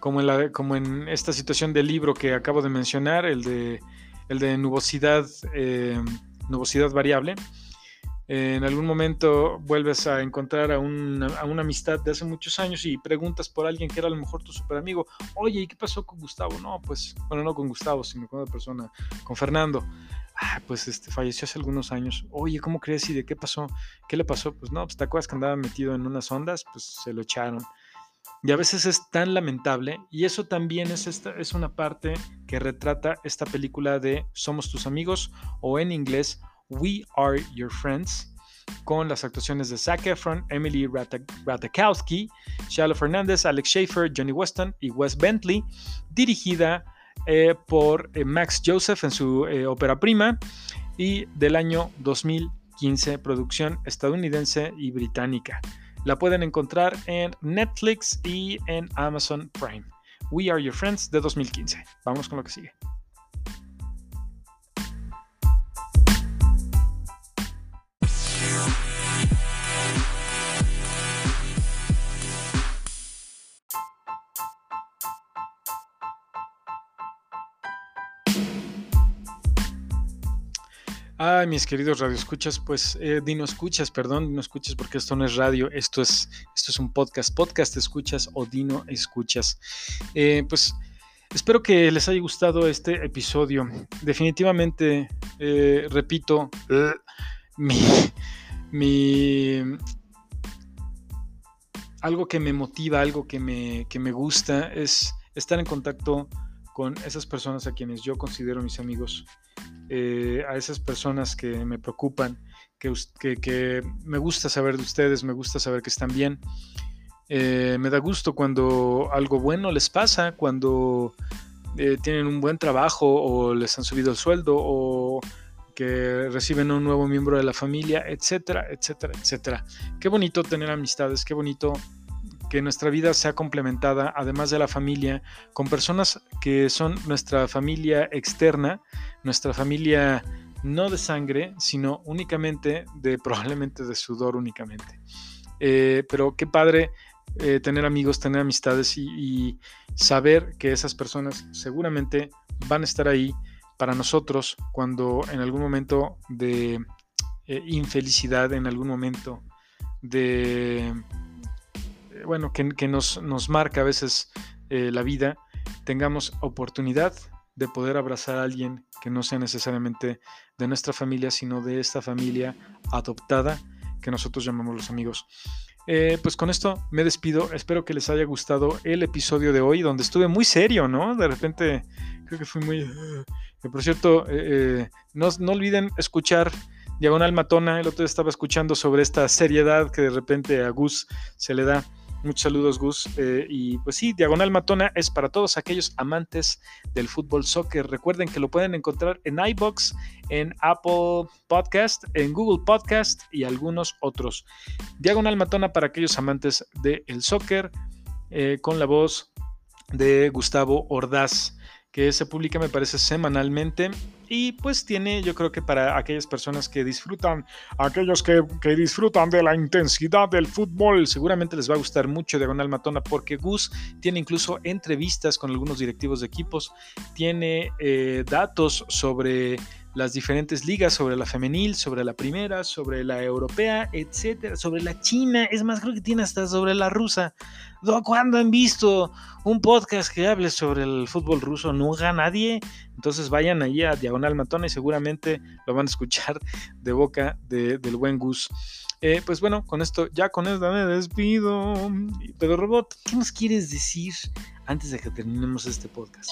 como, en en esta situación del libro que acabo de mencionar, el de, el de nubosidad, eh, nubosidad variable, en algún momento vuelves a encontrar a una, amistad de hace muchos años y preguntas por alguien que era a lo mejor tu super amigo, oye, ¿y qué pasó con Gustavo? No, pues, bueno, no con Gustavo, sino con otra persona, con Fernando. Ah, pues este, falleció hace algunos años. Oye, ¿cómo crees? ¿Y de qué pasó? ¿Qué le pasó? Pues no, pues te acuerdas que andaba metido en unas ondas, pues se lo echaron. Y a veces es tan lamentable, y eso también es, esta, es una parte que retrata esta película de Somos tus amigos, o en inglés, We Are Your Friends, con las actuaciones de Zac Efron, Emily Ratajkowski, Shiloh Fernández, Alex Schaefer, Johnny Weston y Wes Bentley, dirigida por eh, Max Joseph en su eh, ópera prima y del año 2015, producción estadounidense y británica. La pueden encontrar en Netflix y en Amazon Prime. We Are Your Friends de 2015. Vamos con lo que sigue. Ay, mis queridos radioescuchas, pues eh, Dino Escuchas, perdón, Dino Escuchas, porque esto no es radio, esto es, esto es un podcast, podcast escuchas o Dino Escuchas. Eh, pues espero que les haya gustado este episodio. Definitivamente, eh, repito, mi, mi, algo que me motiva, algo que me, que me gusta es estar en contacto con esas personas a quienes yo considero mis amigos eh, a esas personas que me preocupan, que, que, me gusta saber de ustedes, me gusta saber que están bien. Eh, me da gusto cuando algo bueno les pasa, cuando eh, tienen un buen trabajo o les han subido el sueldo o que reciben un nuevo miembro de la familia, etcétera, etcétera, etcétera. Qué bonito tener amistades, qué bonito que nuestra vida sea complementada, además de la familia, con personas que son nuestra familia externa, nuestra familia no de sangre, sino únicamente de probablemente de sudor únicamente. Eh, pero qué padre eh, tener amigos, tener amistades y, saber que esas personas seguramente van a estar ahí para nosotros cuando en algún momento de eh, infelicidad, en algún momento de, bueno, que, nos, nos, marca a veces la vida, tengamos oportunidad de poder abrazar a alguien que no sea necesariamente de nuestra familia, sino de esta familia adoptada que nosotros llamamos los amigos. Eh, pues con esto me despido. Espero que les haya gustado el episodio de hoy, donde estuve muy serio, ¿no? De repente creo que fui muy... Eh, por cierto, eh, no, no, olviden escuchar Diagonal Matona. El otro día estaba escuchando sobre esta seriedad que de repente a Gus se le da. Muchos saludos, Gus. Eh, y pues sí, Diagonal Matona es para todos aquellos amantes del fútbol soccer. Recuerden que lo pueden encontrar en iBox, en Apple Podcast, en Google Podcast y algunos otros. Diagonal Matona para aquellos amantes del soccer, eh, con la voz de Gustavo Ordaz que se publica me parece semanalmente y pues tiene yo creo que para aquellas personas que disfrutan, aquellos que, disfrutan de la intensidad del fútbol, seguramente les va a gustar mucho Diagonal Matona porque Gus tiene incluso entrevistas con algunos directivos de equipos, tiene eh, datos sobre las diferentes ligas, sobre la femenil, sobre la primera, sobre la europea, etcétera, sobre la china, es más, creo que tiene hasta sobre la rusa. ¿Cuándo han visto un podcast que hable sobre el fútbol ruso? Nunca nadie. Entonces vayan allí a Diagonal Matona y seguramente lo van a escuchar de boca del buen Gus. Eh, pues bueno, con esto, ya con esto me despido. Pedro Robot, ¿qué nos quieres decir antes de que terminemos este podcast?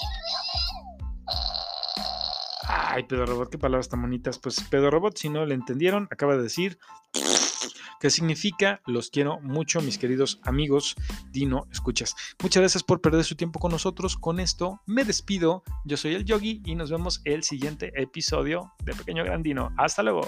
Ay, Pedro Robot, qué palabras tan bonitas. Pues Pedro Robot, si no le entendieron, acaba de decir que significa los quiero mucho, mis queridos amigos Dino Escuchas. Muchas gracias por perder su tiempo con nosotros. Con esto me despido. Yo soy el Yogi y nos vemos el siguiente episodio de Pequeño Grandino. Hasta luego.